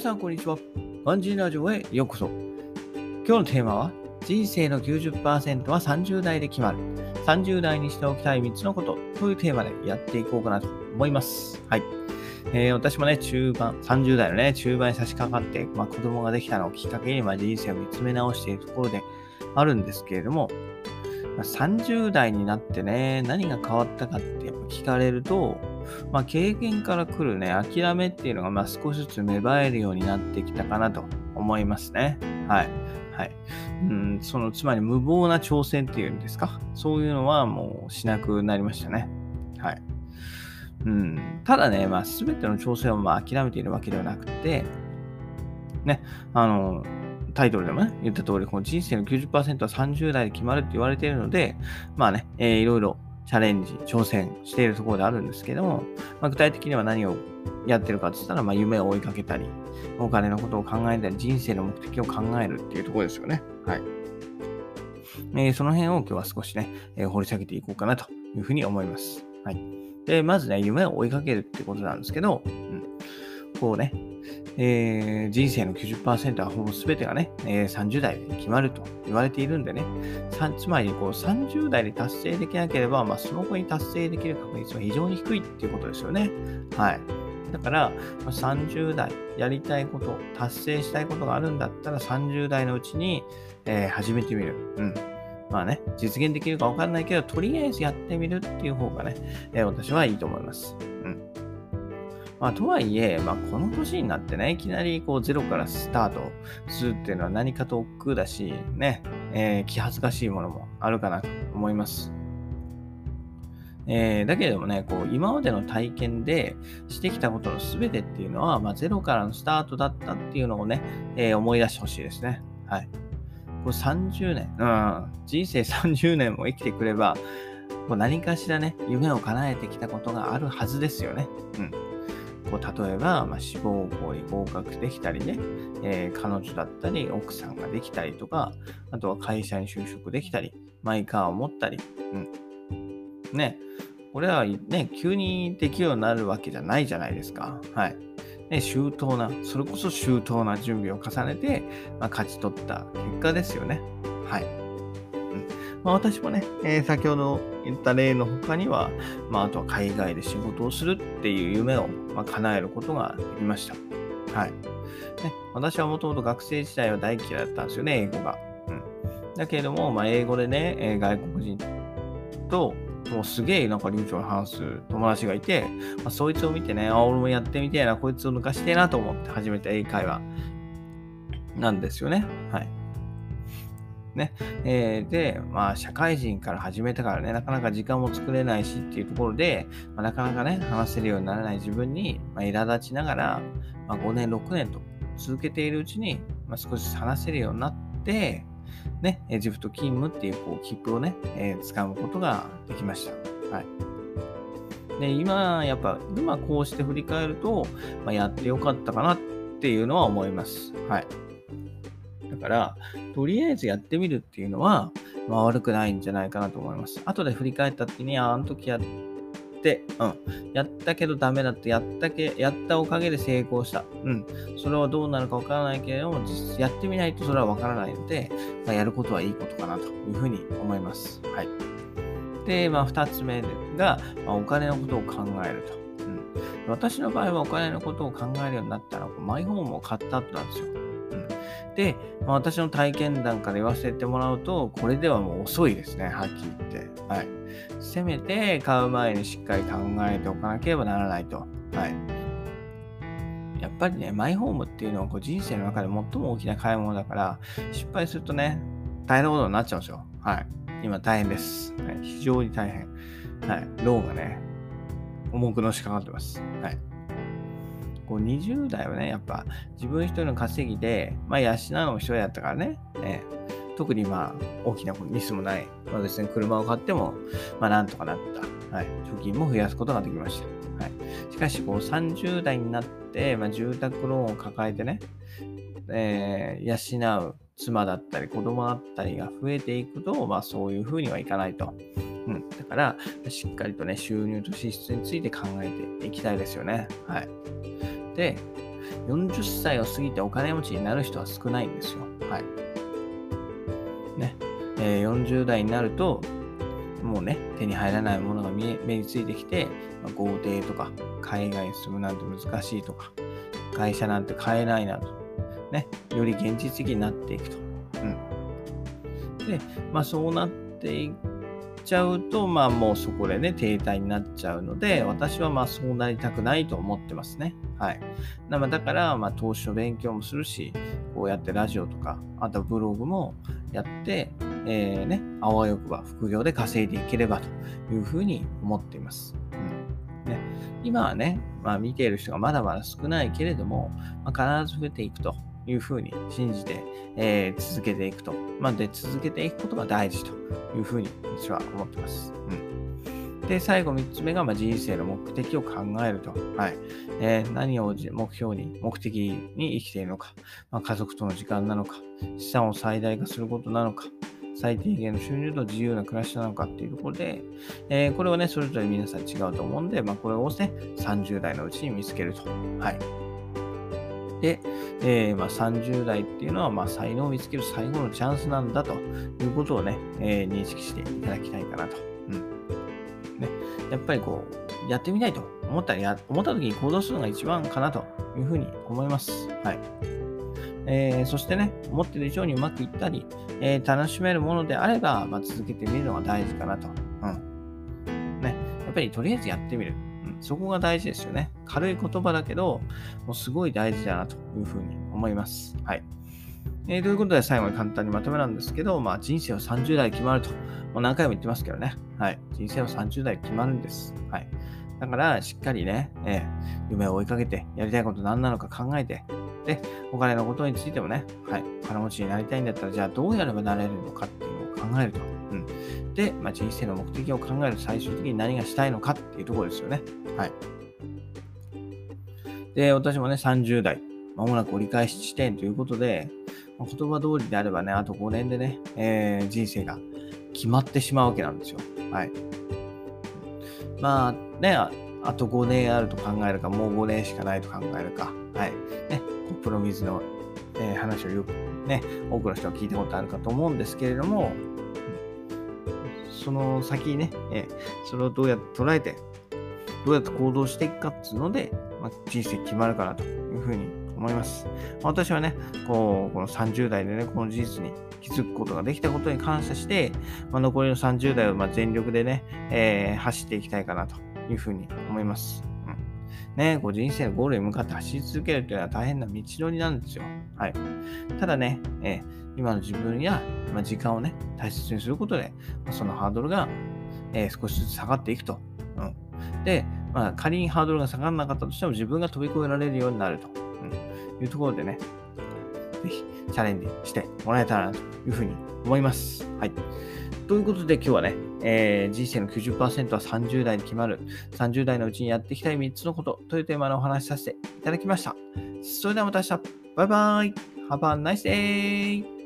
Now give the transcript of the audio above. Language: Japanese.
さんこんにちは。ガンジーラジオへようこそ。今日のテーマは、人生の90%は30代で決まる。30代にしておきたい3つのことというテーマでやっていこうかなと思います。はい。えー、私もね、中盤、30代のね、中盤に差し掛かって、まあ、子供ができたのをきっかけに、まあ、人生を見つめ直しているところであるんですけれども、ま、30代になってね、何が変わったかってやっぱ聞かれると、まあ、経験から来るね、諦めっていうのが、まあ、少しずつ芽生えるようになってきたかなと思いますね。はい。はい。うん、その、つまり無謀な挑戦っていうんですか？そういうのはもうしなくなりましたね。はい。うん、ただね、まあ、全ての挑戦をまあ諦めているわけではなくて、ね、あの、タイトルでもね、言った通り、この人生の90%は30代で決まるって言われているので、まあね、えー、いろいろチャレンジ、挑戦しているところであるんですけども、まあ、具体的には何をやってるかって言ったら、まあ、夢を追いかけたり、お金のことを考えたり、人生の目的を考えるっていうところですよね。はい。えー、その辺を今日は少しね、えー、掘り下げていこうかなというふうに思います。はい。で、まずね、夢を追いかけるってことなんですけど、うん、こうね、えー、人生の90%はほぼ全てがね、えー、30代で決まると言われているんでね、つまりこう30代で達成できなければ、まあ、その後に達成できる確率は非常に低いっていうことですよね。はい。だから、30代やりたいこと、達成したいことがあるんだったら30代のうちに、えー、始めてみる。うん。まあね、実現できるかわかんないけど、とりあえずやってみるっていう方がね、えー、私はいいと思います。うん。まあ、とはいえ、まあ、この年になってね、いきなりこうゼロからスタートするっていうのは何かと億劫だし、ね、えー、気恥ずかしいものもあるかなと思います。えー、だけれどもね、こう今までの体験でしてきたことの全てっていうのは、まあ、ゼロからのスタートだったっていうのをね、えー、思い出してほしいですね。はい。これ30年、うん、人生30年も生きてくれば、こう何かしらね、夢を叶えてきたことがあるはずですよね。うん。こう例えば、まあ、志望校に合格できたりね、えー、彼女だったり、奥さんができたりとか、あとは会社に就職できたり、マイカーを持ったり、うん。ね、これはね、急にできるようになるわけじゃないじゃないですか。はい。ね、周到な、それこそ周到な準備を重ねて、まあ、勝ち取った結果ですよね。まあ、私もね、えー、先ほど言った例の他には、まあ、あとは海外で仕事をするっていう夢を、まあ、叶えることができました。はい。ね、私はもともと学生時代は大嫌いだったんですよね、英語が。うん。だけれども、まあ、英語でね、えー、外国人と、もうすげえなんか流暢に話す友達がいて、まあ、そいつを見てね、あ、俺もやってみてえな、こいつを抜かしてえなと思って始めた英会話なんですよね。はい。ね。えー、で、まあ、社会人から始めたからね、なかなか時間も作れないしっていうところで、まあ、なかなかね、話せるようにならない自分に、まあ、苛立ちながら、まあ、5年、6年と続けているうちに、まあ、少し話せるようになって、ね、エジプト勤務っていうこう切符をね、えー、使うことができました。はい。で、今、やっぱ、今こうして振り返ると、まあ、やってよかったかなっていうのは思います。はい。から、とりあえずやってみるっていうのは、まあ、悪くないんじゃないかなと思います。後で振り返った時に、あ、あの時やって、うん。やったけどダメだって、やったけ、やったおかげで成功した。うん。それはどうなるかわからないけれども、実やってみないとそれはわからないので、まあ、やることはいいことかなというふうに思います。はい。で、まあ、二つ目が、まあ、お金のことを考えると。うん。私の場合はお金のことを考えるようになったら、マイホームを買った後なんですよ。で、まあ、私の体験談から言わせてもらうと、これではもう遅いですね、はっきり言って。はい。せめて買う前にしっかり考えておかなければならないと。はい。やっぱりね、マイホームっていうのはこう人生の中で最も大きな買い物だから、失敗するとね、大変なことになっちゃうんですよ。はい。今大変です。はい、非常に大変。はい。ローがね、重くのしかかってます。はい。こう20代はね、やっぱ自分一人の稼ぎで、まあ養う人やったからね、ね特にまあ大きなミスもない、まあ、別に車を買っても、まあなんとかなった。はい。貯金も増やすことができました。はい。しかし、こう30代になって、まあ住宅ローンを抱えてね、えー、養う妻だったり子供だったりが増えていくと、まあそういうふうにはいかないと。うん。だから、しっかりとね、収入と支出について考えていきたいですよね。はい。で、40歳を過ぎてお金持ちになる人は少ないんですよ。はい。ね。えー、40代になると、もうね、手に入らないものが目についてきて、まあ、豪邸とか、海外に住むなんて難しいとか、会社なんて買えないなと、ね、より現実的になっていくと。うん。で、まあそうなっていちゃうと、まあもうそこでね、停滞になっちゃうので、私はまあそうなりたくないと思ってますね。はい。だから、まあ投資の勉強もするし、こうやってラジオとか、あとはブログもやって、えー、ね、あわよくば副業で稼いでいければというふうに思っています。うんね、今はね、まあ見ている人がまだまだ少ないけれども、まあ、必ず増えていくというふうに信じて、えー、続けていくと。まあ、で、続けていくことが大事というふうに私は思ってます。うん。で、最後3つ目が、まあ、人生の目的を考えると。はい。えー、何を目標に、目的に生きているのか。まあ、家族との時間なのか。資産を最大化することなのか。最低限の収入と自由な暮らしなのかっていうところで、えー、これはね、それぞれ皆さん違うと思うんで、まあ、これをね、30代のうちに見つけると。はい。で、えー、まあ、30代っていうのは、まあ、才能を見つける最後のチャンスなんだということをね、えー、認識していただきたいかなと。うん。ね。やっぱりこう、やってみたいと思ったらや、思った時に行動するのが一番かなというふうに思います。はい。えー、そしてね、思ってる以上にうまくいったり、え、楽しめるものであれば、まあ、続けてみるのが大事かなと。うん。ね。やっぱりとりあえずやってみる。そこが大事ですよね。軽い言葉だけど、もうすごい大事だなというふうに思います。はい。えー、ということで最後に簡単にまとめなんですけど、まあ人生は30代決まると、もう何回も言ってますけどね。はい。人生は30代決まるんです。はい。だから、しっかりね、えー、夢を追いかけて、やりたいこと何なのか考えて、で、お金のことについてもね、はい。金持ちになりたいんだったら、じゃあどうやればなれるのかっていうのを考えると。うん。で、まあ、人生の目的を考える最終的に何がしたいのかっていうところですよね。はい。で、私もね、30代、まもなく折り返し地点ということで、まあ、言葉通りであればね、あと5年でね、えー、人生が決まってしまうわけなんですよ。はい。まあね、あと5年あると考えるか、もう5年しかないと考えるか。はい。ね、コップの水の、えー、話をよくね、多くの人は聞いたことあるかと思うんですけれども、その先にね、え、それをどうやって捉えて、どうやって行動していくかっていうので、まあ、人生決まるかなというふうに思います。私はね、こう、この30代でね、この事実に気づくことができたことに感謝して、まあ、残りの30代をま全力でね、えー、走っていきたいかなというふうに思います。ね、こう人生のゴールに向かって走り続けるというのは大変な道のりなんですよ。はい。ただね、えー、今の自分や、まあ、時間をね、大切にすることで、まあ、そのハードルが、えー、少しずつ下がっていくと。うん、で、まあ、仮にハードルが下がらなかったとしても自分が飛び越えられるようになると、うん、いうところでね、ぜひチャレンジしてもらえたらなというふうに思います。はい。ということで今日はね、えー、人生の90%は30代に決まる、30代のうちにやっていきたい3つのことというテーマのお話しさせていただきました。それではまた明日。バイバイ。Have a nice day!